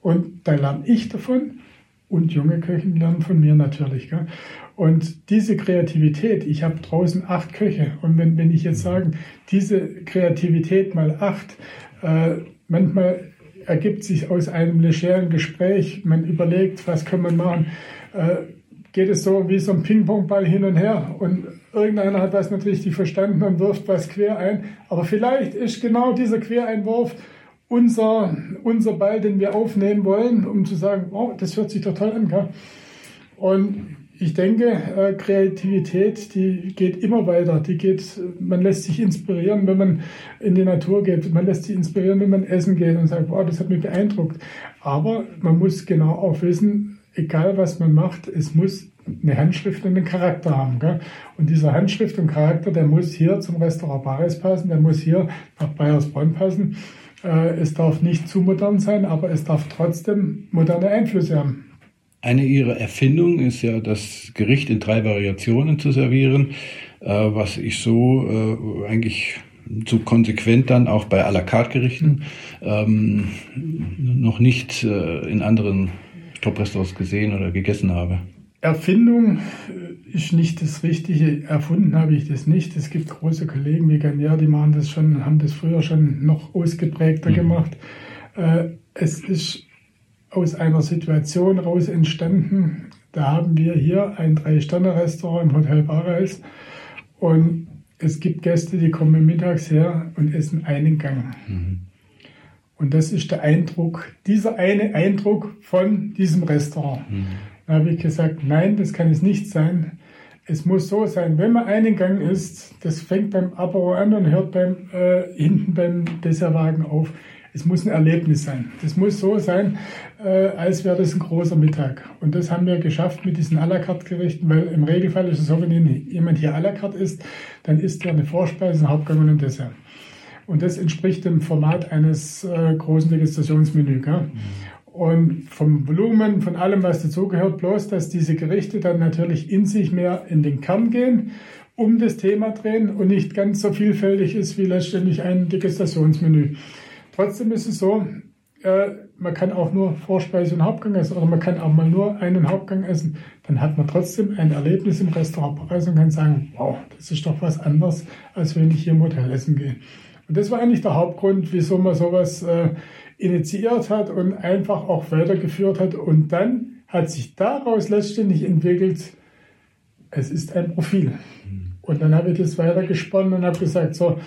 Und da lerne ich davon und junge Köchen lernen von mir natürlich. Gell? Und diese Kreativität, ich habe draußen acht Köche. Und wenn, wenn ich jetzt sage, diese Kreativität mal acht, äh, manchmal ergibt sich aus einem legeren Gespräch, man überlegt, was kann man machen, äh, geht es so wie so ein Ping-Pong-Ball hin und her? Und irgendeiner hat das nicht richtig verstanden und wirft was quer ein, aber vielleicht ist genau dieser Quereinwurf unser, unser Ball, den wir aufnehmen wollen, um zu sagen, oh, das hört sich doch toll an. Und ich denke, äh, Kreativität, die geht immer weiter. Die geht, man lässt sich inspirieren, wenn man in die Natur geht. Man lässt sich inspirieren, wenn man essen geht und sagt, wow, das hat mich beeindruckt. Aber man muss genau auch wissen, egal was man macht, es muss eine Handschrift und einen Charakter haben. Gell? Und dieser Handschrift und Charakter, der muss hier zum Restaurant Bares passen, der muss hier nach Bayersbronn passen. Äh, es darf nicht zu modern sein, aber es darf trotzdem moderne Einflüsse haben. Eine ihrer Erfindungen ist ja, das Gericht in drei Variationen zu servieren, äh, was ich so äh, eigentlich so konsequent dann auch bei à la carte Gerichten ähm, noch nicht äh, in anderen Top-Restaurants gesehen oder gegessen habe. Erfindung ist nicht das Richtige. Erfunden habe ich das nicht. Es gibt große Kollegen wie Garnier, die machen das schon, haben das früher schon noch ausgeprägter mhm. gemacht. Äh, es ist aus einer Situation raus entstanden. Da haben wir hier ein Drei-Sterne-Restaurant im Hotel Bareis und es gibt Gäste, die kommen mittags her und essen einen Gang. Mhm. Und das ist der Eindruck, dieser eine Eindruck von diesem Restaurant. Mhm. Da habe ich gesagt, nein, das kann es nicht sein. Es muss so sein, wenn man einen Gang isst, das fängt beim Apero an und hört beim, äh, hinten beim Dessertwagen auf. Es muss ein Erlebnis sein. Das muss so sein, äh, als wäre das ein großer Mittag. Und das haben wir geschafft mit diesen à la carte Gerichten, weil im Regelfall ist es so, wenn jemand hier à la carte isst, dann isst er eine Vorspeise, ein Hauptgang und ein Dessert. Und das entspricht dem Format eines äh, großen Degustationsmenüs. Mhm. Und vom Volumen, von allem, was dazugehört, bloß, dass diese Gerichte dann natürlich in sich mehr in den Kern gehen, um das Thema drehen und nicht ganz so vielfältig ist wie letztendlich ein Degustationsmenü. Trotzdem ist es so, äh, man kann auch nur Vorspeise und Hauptgang essen oder man kann auch mal nur einen Hauptgang essen. Dann hat man trotzdem ein Erlebnis im Restaurant und kann sagen, wow, das ist doch was anderes, als wenn ich hier im Hotel essen gehe. Und das war eigentlich der Hauptgrund, wieso man sowas äh, initiiert hat und einfach auch weitergeführt hat. Und dann hat sich daraus letztendlich entwickelt, es ist ein Profil. Und dann habe ich das weitergesponnen und habe gesagt, so,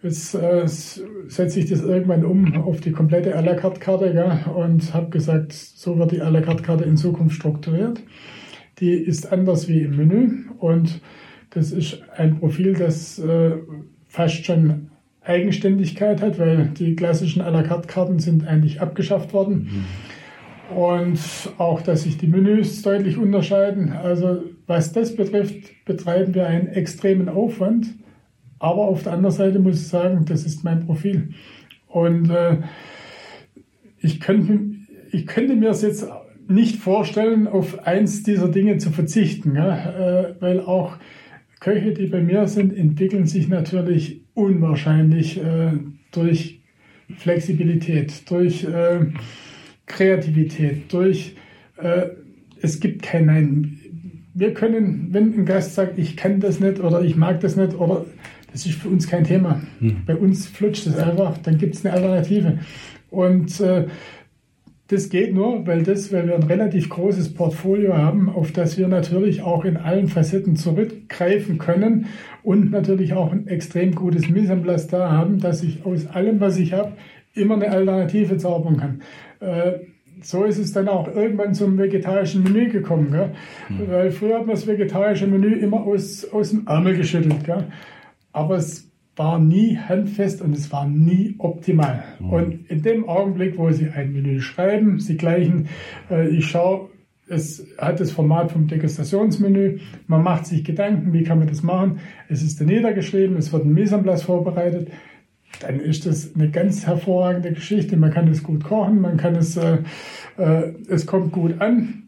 Jetzt äh, setze ich das irgendwann um auf die komplette à la carte Karte ja, und habe gesagt, so wird die à la carte Karte in Zukunft strukturiert. Die ist anders wie im Menü und das ist ein Profil, das äh, fast schon Eigenständigkeit hat, weil die klassischen à la carte Karten sind eigentlich abgeschafft worden. Mhm. Und auch, dass sich die Menüs deutlich unterscheiden. Also was das betrifft, betreiben wir einen extremen Aufwand aber auf der anderen Seite muss ich sagen, das ist mein Profil. Und äh, ich, könnte, ich könnte mir es jetzt nicht vorstellen, auf eins dieser Dinge zu verzichten, ja? äh, weil auch Köche, die bei mir sind, entwickeln sich natürlich unwahrscheinlich äh, durch Flexibilität, durch äh, Kreativität, durch äh, es gibt kein Nein. Wir können, wenn ein Gast sagt, ich kann das nicht oder ich mag das nicht oder das ist für uns kein Thema. Hm. Bei uns flutscht es einfach, dann gibt es eine Alternative. Und äh, das geht nur, weil, das, weil wir ein relativ großes Portfolio haben, auf das wir natürlich auch in allen Facetten zurückgreifen können und natürlich auch ein extrem gutes Mise en place da haben, dass ich aus allem, was ich habe, immer eine Alternative zaubern kann. Äh, so ist es dann auch irgendwann zum vegetarischen Menü gekommen. Gell? Mhm. Weil früher hat man das vegetarische Menü immer aus, aus dem Ärmel geschüttelt. Gell? Aber es war nie handfest und es war nie optimal. Mhm. Und in dem Augenblick, wo Sie ein Menü schreiben, Sie gleichen, äh, ich schaue, es hat das Format vom Degustationsmenü, man macht sich Gedanken, wie kann man das machen, es ist dann niedergeschrieben, es wird ein Mise en place vorbereitet, dann ist das eine ganz hervorragende Geschichte. Man kann es gut kochen, man kann es, äh, äh, es kommt gut an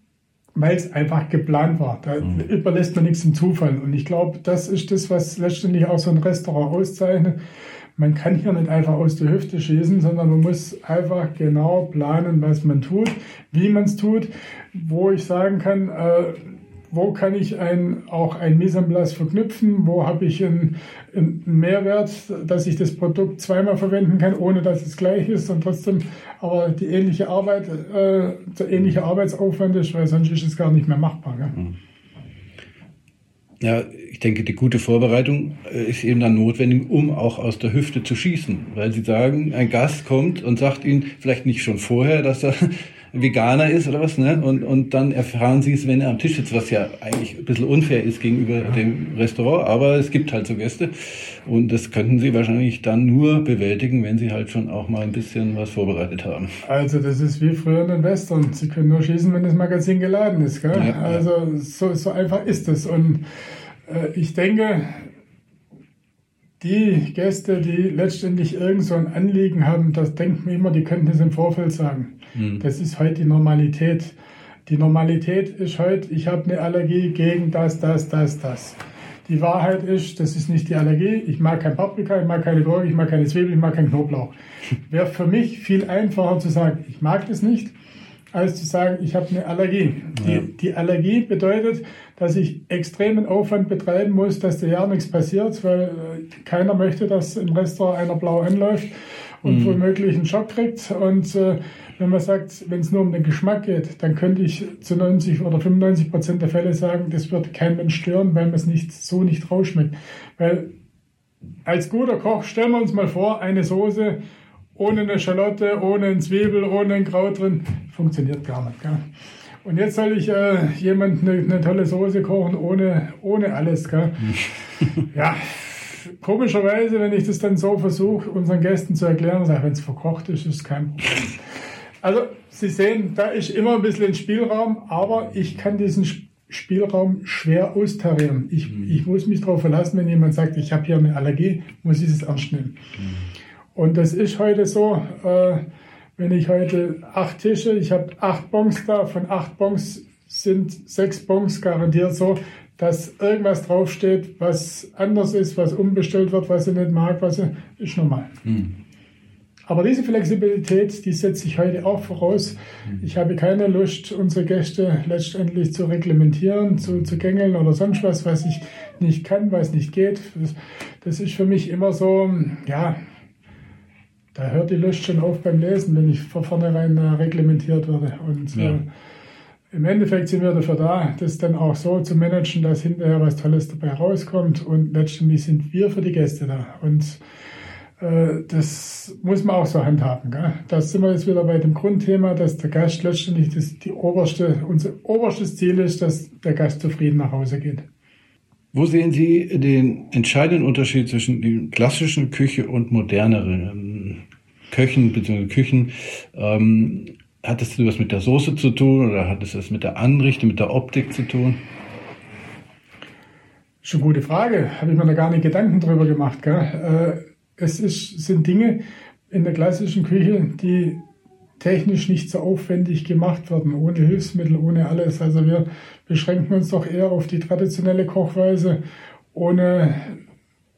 weil es einfach geplant war. Da mhm. überlässt man nichts im Zufall. Und ich glaube, das ist das, was letztendlich auch so ein Restaurant auszeichnet. Man kann hier nicht einfach aus der Hüfte schießen, sondern man muss einfach genau planen, was man tut, wie man es tut, wo ich sagen kann, äh, wo kann ich ein, auch ein place verknüpfen, wo habe ich einen, einen, Mehrwert, dass ich das Produkt zweimal verwenden kann, ohne dass es gleich ist und trotzdem aber die ähnliche Arbeit, äh, der ähnliche Arbeitsaufwand ist, weil sonst ist es gar nicht mehr machbar. Gell? Mhm. Ja, ich denke, die gute Vorbereitung äh, ist eben dann notwendig, um auch aus der Hüfte zu schießen. Weil Sie sagen, ein Gast kommt und sagt Ihnen vielleicht nicht schon vorher, dass er Veganer ist oder was, ne? Und, und dann erfahren sie es, wenn er am Tisch sitzt, was ja eigentlich ein bisschen unfair ist gegenüber ja. dem Restaurant, aber es gibt halt so Gäste. Und das könnten sie wahrscheinlich dann nur bewältigen, wenn sie halt schon auch mal ein bisschen was vorbereitet haben. Also das ist wie früher in den Western. Sie können nur schießen, wenn das Magazin geladen ist. Gell? Ja, also so, so einfach ist es. Und äh, ich denke, die Gäste, die letztendlich irgend so ein Anliegen haben, das denkt man immer, die könnten es im Vorfeld sagen. Mhm. Das ist heute die Normalität. Die Normalität ist heute, ich habe eine Allergie gegen das, das, das, das. Die Wahrheit ist, das ist nicht die Allergie. Ich mag kein Paprika, ich mag keine Gurke, ich mag keine Zwiebel, ich mag keinen Knoblauch. Wäre für mich viel einfacher zu sagen, ich mag das nicht, als zu sagen, ich habe eine Allergie. Die, ja. die, Allergie bedeutet, dass ich extremen Aufwand betreiben muss, dass da ja nichts passiert, weil äh, keiner möchte, dass im Restaurant einer blau anläuft und mhm. womöglich einen Schock kriegt. Und äh, wenn man sagt, wenn es nur um den Geschmack geht, dann könnte ich zu 90 oder 95 Prozent der Fälle sagen, das wird kein Mensch stören, weil man es nicht so nicht rausschmeckt. Weil als guter Koch stellen wir uns mal vor, eine Soße ohne eine Schalotte, ohne ein Zwiebel, ohne ein Kraut drin, funktioniert gar nicht. Gell? Und jetzt soll ich äh, jemand eine, eine, tolle Soße kochen ohne, ohne alles. Gell? ja, komischerweise, wenn ich das dann so versuche, unseren Gästen zu erklären, sage wenn es verkocht ist, ist es kein Problem. Also, Sie sehen, da ist immer ein bisschen Spielraum, aber ich kann diesen Spielraum schwer austarieren. Ich, mhm. ich muss mich darauf verlassen, wenn jemand sagt, ich habe hier eine Allergie, muss ich es ernst nehmen. Mhm. Und das ist heute so, äh, wenn ich heute acht Tische, ich habe acht Bons da, von acht Bons sind sechs Bons garantiert so, dass irgendwas draufsteht, was anders ist, was umbestellt wird, was ich nicht mag, was ich, ist normal. Hm. Aber diese Flexibilität, die setze ich heute auch voraus. Hm. Ich habe keine Lust, unsere Gäste letztendlich zu reglementieren, zu, zu gängeln oder sonst was, was ich nicht kann, was nicht geht. Das, ist für mich immer so, ja, da hört die Lust schon auf beim Lesen, wenn ich von vornherein äh, reglementiert werde. Und ja. äh, im Endeffekt sind wir dafür da, das dann auch so zu managen, dass hinterher was Tolles dabei rauskommt. Und letztendlich sind wir für die Gäste da. Und äh, das muss man auch so handhaben. Gell? Da sind wir jetzt wieder bei dem Grundthema, dass der Gast letztendlich das, die oberste, unser oberstes Ziel ist, dass der Gast zufrieden nach Hause geht. Wo sehen Sie den entscheidenden Unterschied zwischen der klassischen Küche und moderneren Köchen bzw. Küchen? Ähm, hat es was mit der Soße zu tun oder hat es was mit der Anrichtung, mit der Optik zu tun? Schon gute Frage. Habe ich mir da gar nicht Gedanken drüber gemacht. Gell? Äh, es ist, sind Dinge in der klassischen Küche, die technisch nicht so aufwendig gemacht werden, ohne Hilfsmittel, ohne alles. Also wir beschränken uns doch eher auf die traditionelle Kochweise, ohne,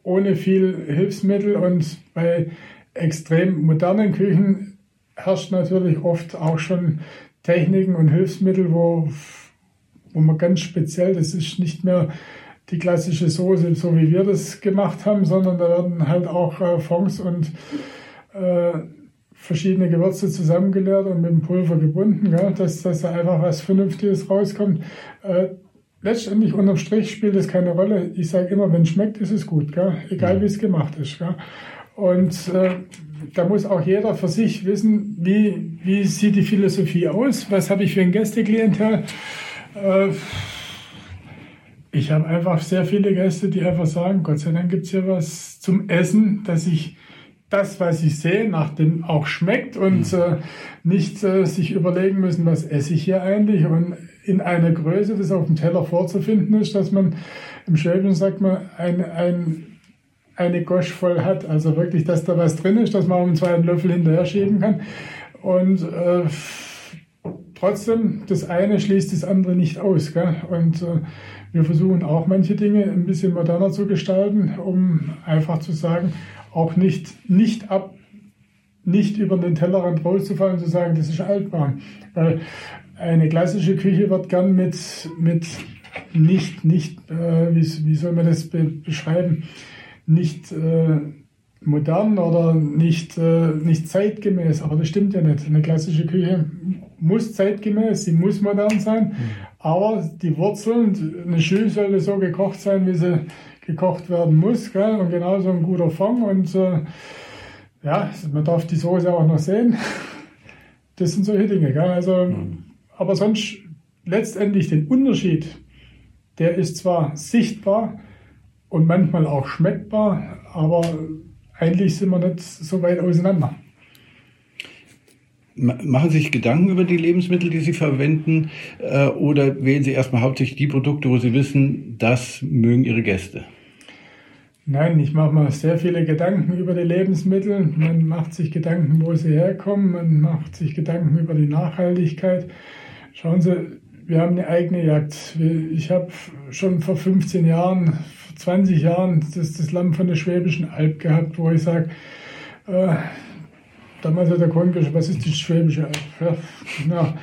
ohne viel Hilfsmittel. Und bei extrem modernen Küchen herrscht natürlich oft auch schon Techniken und Hilfsmittel, wo, wo man ganz speziell, das ist nicht mehr die klassische Soße, so wie wir das gemacht haben, sondern da werden halt auch äh, Fonds und äh, verschiedene Gewürze zusammengeleert und mit dem Pulver gebunden, gell, dass, dass da einfach was Vernünftiges rauskommt. Äh, letztendlich unterm Strich spielt es keine Rolle. Ich sage immer, wenn es schmeckt, ist es gut, gell? egal wie es gemacht ist. Gell? Und äh, da muss auch jeder für sich wissen, wie, wie sieht die Philosophie aus, was habe ich für ein Gästeklientel. Äh, ich habe einfach sehr viele Gäste, die einfach sagen, Gott sei Dank gibt es hier was zum Essen, dass ich das, was ich sehe, nach dem auch schmeckt und mhm. äh, nicht äh, sich überlegen müssen, was esse ich hier eigentlich und in einer Größe, das auf dem Teller vorzufinden ist, dass man im Schwäbischen sagt man ein, ein eine Gosch voll hat. Also wirklich, dass da was drin ist, dass man einen zweiten Löffel hinterher schieben kann. Und äh, trotzdem, das eine schließt das andere nicht aus. Gell? Und äh, wir versuchen auch manche Dinge ein bisschen moderner zu gestalten, um einfach zu sagen, auch nicht, nicht ab, nicht über den Tellerrand rauszufallen und zu sagen, das ist altbahn. Weil eine klassische Küche wird gern mit, mit nicht, nicht, äh, wie, wie soll man das be beschreiben, nicht äh, modern oder nicht, äh, nicht zeitgemäß. Aber das stimmt ja nicht. Eine klassische Küche muss zeitgemäß, sie muss modern sein. Mhm. Aber die Wurzeln, eine Schüssel sollte so gekocht sein, wie sie gekocht werden muss. Gell? Und genauso ein guter Fond. Und äh, ja, man darf die Soße auch noch sehen. das sind solche Dinge. Gell? Also, mhm. Aber sonst letztendlich den Unterschied, der ist zwar sichtbar und manchmal auch schmeckbar, aber eigentlich sind wir nicht so weit auseinander. Machen Sie sich Gedanken über die Lebensmittel, die Sie verwenden, äh, oder wählen Sie erstmal hauptsächlich die Produkte, wo Sie wissen, das mögen Ihre Gäste? Nein, ich mache mir sehr viele Gedanken über die Lebensmittel. Man macht sich Gedanken, wo sie herkommen. Man macht sich Gedanken über die Nachhaltigkeit. Schauen Sie, wir haben eine eigene Jagd. Ich habe schon vor 15 Jahren, 20 Jahren das, das Lamm von der Schwäbischen Alb gehabt, wo ich sage, äh, damals hat der Kunde was ist die Schwäbische Alb? Ja, na,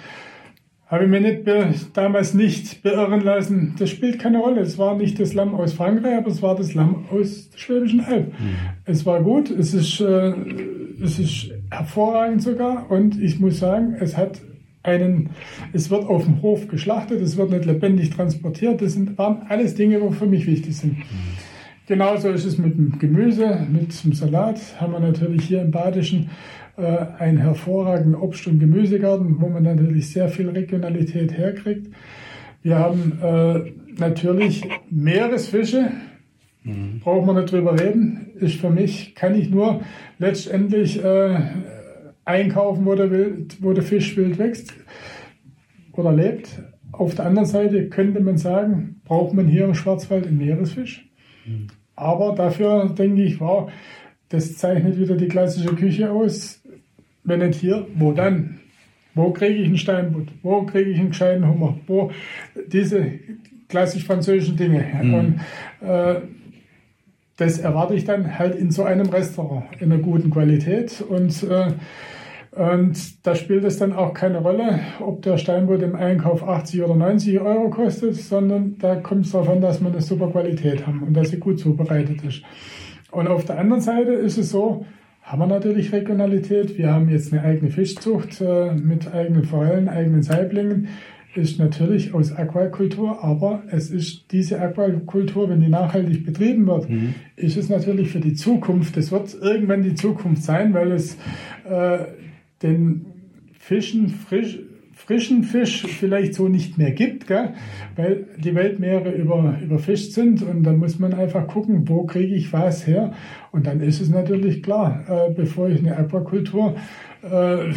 habe ich mir nicht damals nicht beirren lassen. Das spielt keine Rolle. Es war nicht das Lamm aus Frankreich, aber es war das Lamm aus der Schwäbischen Alb. Mhm. Es war gut, es ist, äh, es ist hervorragend sogar und ich muss sagen, es hat einen, es wird auf dem Hof geschlachtet, es wird nicht lebendig transportiert. Das sind, waren alles Dinge, die für mich wichtig sind. Mhm. Genauso ist es mit dem Gemüse, mit dem Salat. Haben wir natürlich hier im Badischen äh, einen hervorragenden Obst- und Gemüsegarten, wo man natürlich sehr viel Regionalität herkriegt. Wir haben äh, natürlich Meeresfische, mhm. braucht man nicht drüber reden. Ist für mich, kann ich nur letztendlich äh, einkaufen, wo der, Wild, wo der Fisch wild wächst oder lebt. Auf der anderen Seite könnte man sagen, braucht man hier im Schwarzwald einen Meeresfisch. Mhm. Aber dafür denke ich, wow, das zeichnet wieder die klassische Küche aus. Wenn nicht hier, wo dann? Wo kriege ich einen Steinbutt? Wo kriege ich einen gescheiten Hummer? Wo diese klassisch französischen Dinge. Mhm. Und äh, das erwarte ich dann halt in so einem Restaurant in einer guten Qualität. Und, äh, und da spielt es dann auch keine Rolle, ob der Steinbutt im Einkauf 80 oder 90 Euro kostet, sondern da kommt es darauf an, dass wir eine super Qualität haben und dass sie gut zubereitet ist. Und auf der anderen Seite ist es so, haben wir natürlich Regionalität. Wir haben jetzt eine eigene Fischzucht äh, mit eigenen Forellen, eigenen Saiblingen. Ist natürlich aus Aquakultur, aber es ist diese Aquakultur, wenn die nachhaltig betrieben wird, mhm. ist es natürlich für die Zukunft. Es wird irgendwann die Zukunft sein, weil es äh, den Fischen frisch, frischen Fisch vielleicht so nicht mehr gibt, gell? weil die Weltmeere über, überfischt sind und dann muss man einfach gucken, wo kriege ich was her und dann ist es natürlich klar, äh, bevor ich eine Aquakultur äh,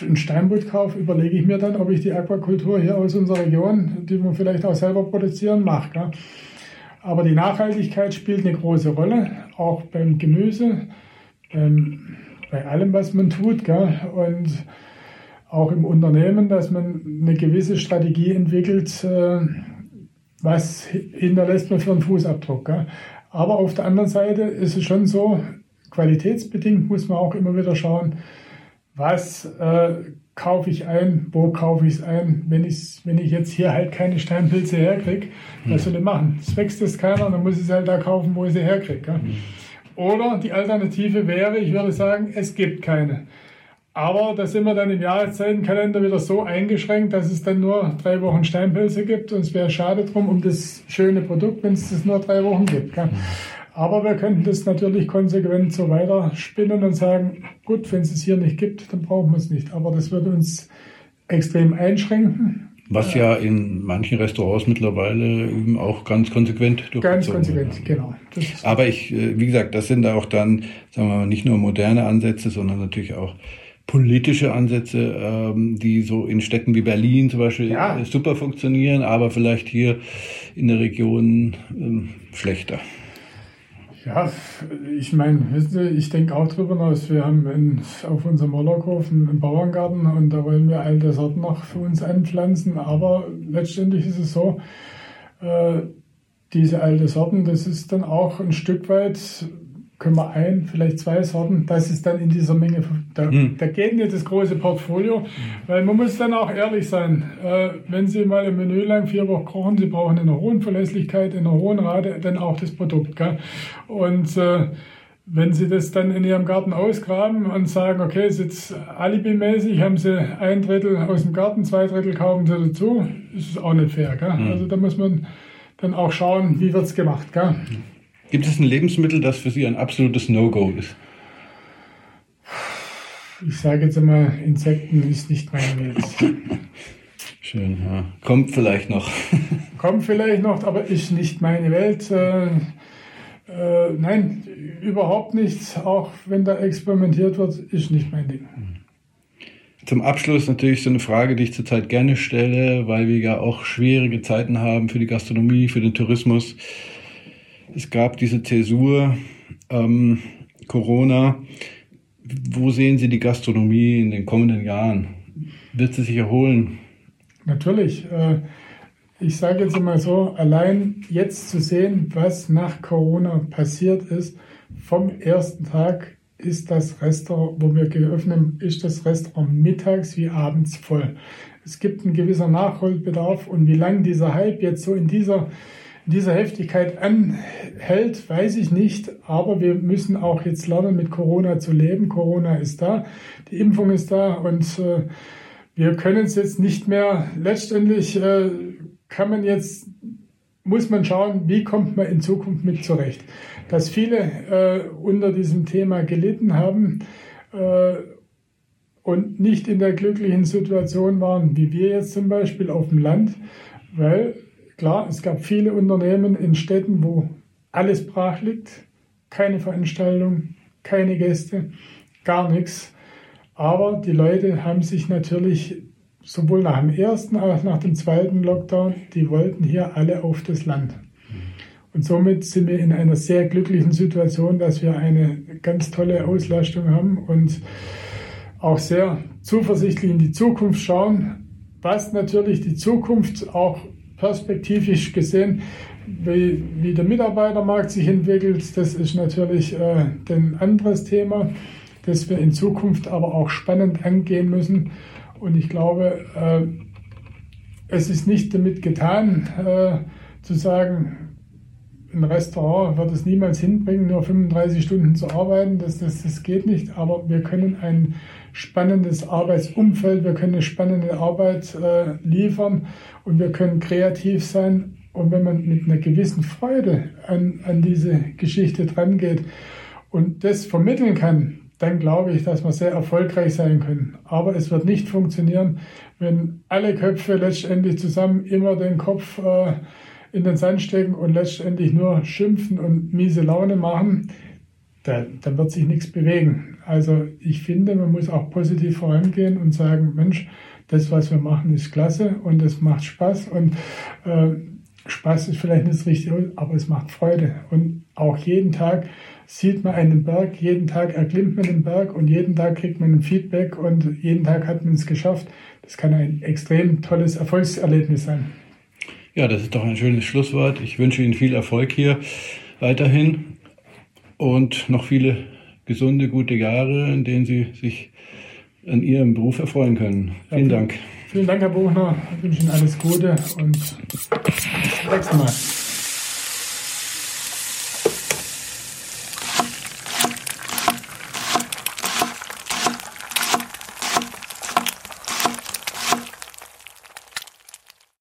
in Steinbutt kaufe, überlege ich mir dann, ob ich die Aquakultur hier aus unserer Region, die wir vielleicht auch selber produzieren, mache. Gell? Aber die Nachhaltigkeit spielt eine große Rolle, auch beim Gemüse, beim, bei allem, was man tut. Gell? Und auch im Unternehmen, dass man eine gewisse Strategie entwickelt, äh, was hinterlässt man für einen Fußabdruck. Gell? Aber auf der anderen Seite ist es schon so, qualitätsbedingt muss man auch immer wieder schauen, was äh, kaufe ich ein, wo kaufe ich es ein. Wenn, wenn ich jetzt hier halt keine Steinpilze herkriege, was soll ich machen? Es wächst jetzt keiner, dann muss ich es halt da kaufen, wo ich sie herkriege. Mhm. Oder die Alternative wäre, ich würde sagen, es gibt keine. Aber da sind wir dann im Jahreszeitenkalender wieder so eingeschränkt, dass es dann nur drei Wochen Steinpilze gibt. Und es wäre schade drum um das schöne Produkt, wenn es das nur drei Wochen gibt. Gell? Aber wir könnten das natürlich konsequent so weiter spinnen und sagen, gut, wenn es es hier nicht gibt, dann brauchen wir es nicht. Aber das würde uns extrem einschränken. Was ja in manchen Restaurants mittlerweile eben auch ganz konsequent Ganz konsequent, wird. genau. Aber ich, äh, wie gesagt, das sind auch dann, sagen wir mal, nicht nur moderne Ansätze, sondern natürlich auch politische Ansätze, ähm, die so in Städten wie Berlin zum Beispiel ja. super funktionieren, aber vielleicht hier in der Region ähm, schlechter. Ja, ich meine, ich denke auch drüber nach. Wir haben in, auf unserem Mollerhof einen Bauerngarten und da wollen wir alte Sorten noch für uns anpflanzen. Aber letztendlich ist es so, äh, diese alte Sorten, das ist dann auch ein Stück weit können wir ein, vielleicht zwei Sorten, das ist dann in dieser Menge, da, hm. da geht nicht das große Portfolio, weil man muss dann auch ehrlich sein, äh, wenn Sie mal im Menü lang vier Wochen kochen, Sie brauchen in einer hohen Verlässlichkeit, in einer hohen Rate dann auch das Produkt. Gell? Und äh, wenn Sie das dann in Ihrem Garten ausgraben und sagen, okay, ist jetzt alibimäßig, haben Sie ein Drittel aus dem Garten, zwei Drittel kaufen Sie dazu, ist es auch nicht fair. Gell? Hm. Also da muss man dann auch schauen, wie wird es gemacht. Gell? Hm. Gibt es ein Lebensmittel, das für Sie ein absolutes No-Go ist? Ich sage jetzt einmal, Insekten ist nicht meine Welt. Schön, ja. Kommt vielleicht noch. Kommt vielleicht noch, aber ist nicht meine Welt. Äh, äh, nein, überhaupt nichts. Auch wenn da experimentiert wird, ist nicht mein Ding. Zum Abschluss natürlich so eine Frage, die ich zurzeit gerne stelle, weil wir ja auch schwierige Zeiten haben für die Gastronomie, für den Tourismus. Es gab diese Zäsur, ähm, Corona. Wo sehen Sie die Gastronomie in den kommenden Jahren? Wird sie sich erholen? Natürlich. Äh, ich sage jetzt mal so, allein jetzt zu sehen, was nach Corona passiert ist, vom ersten Tag ist das Restaurant, wo wir geöffnet haben, ist das Restaurant mittags wie abends voll. Es gibt einen gewisser Nachholbedarf und wie lange dieser Hype jetzt so in dieser, dieser Heftigkeit anhält, weiß ich nicht. Aber wir müssen auch jetzt lernen, mit Corona zu leben. Corona ist da, die Impfung ist da und äh, wir können es jetzt nicht mehr, letztendlich äh, kann man jetzt, muss man schauen, wie kommt man in Zukunft mit zurecht. Dass viele äh, unter diesem Thema gelitten haben äh, und nicht in der glücklichen Situation waren, wie wir jetzt zum Beispiel auf dem Land, weil klar, es gab viele Unternehmen in Städten, wo alles brach liegt, keine Veranstaltung, keine Gäste, gar nichts. Aber die Leute haben sich natürlich sowohl nach dem ersten als auch nach dem zweiten Lockdown, die wollten hier alle auf das Land. Und somit sind wir in einer sehr glücklichen Situation, dass wir eine ganz tolle Auslastung haben und auch sehr zuversichtlich in die Zukunft schauen, was natürlich die Zukunft auch perspektivisch gesehen, wie, wie der Mitarbeitermarkt sich entwickelt, das ist natürlich äh, ein anderes Thema das wir in Zukunft aber auch spannend angehen müssen. Und ich glaube, äh, es ist nicht damit getan, äh, zu sagen, ein Restaurant wird es niemals hinbringen, nur 35 Stunden zu arbeiten. Das, das, das geht nicht. Aber wir können ein spannendes Arbeitsumfeld, wir können eine spannende Arbeit äh, liefern und wir können kreativ sein. Und wenn man mit einer gewissen Freude an, an diese Geschichte drangeht und das vermitteln kann, dann glaube ich, dass wir sehr erfolgreich sein können. Aber es wird nicht funktionieren, wenn alle Köpfe letztendlich zusammen immer den Kopf äh, in den Sand stecken und letztendlich nur schimpfen und miese Laune machen. Dann, dann wird sich nichts bewegen. Also ich finde, man muss auch positiv vorangehen und sagen, Mensch, das, was wir machen, ist klasse und es macht Spaß und äh, Spaß ist vielleicht nicht das Richtige, aber es macht Freude. Und auch jeden Tag sieht man einen Berg, jeden Tag erklimmt man den Berg und jeden Tag kriegt man ein Feedback und jeden Tag hat man es geschafft. Das kann ein extrem tolles Erfolgserlebnis sein. Ja, das ist doch ein schönes Schlusswort. Ich wünsche Ihnen viel Erfolg hier weiterhin und noch viele gesunde, gute Jahre, in denen Sie sich an Ihrem Beruf erfreuen können. Ja, vielen Dank. Vielen Dank, Herr Buchner. Ich wünsche Ihnen alles Gute und bis zum nächsten Mal.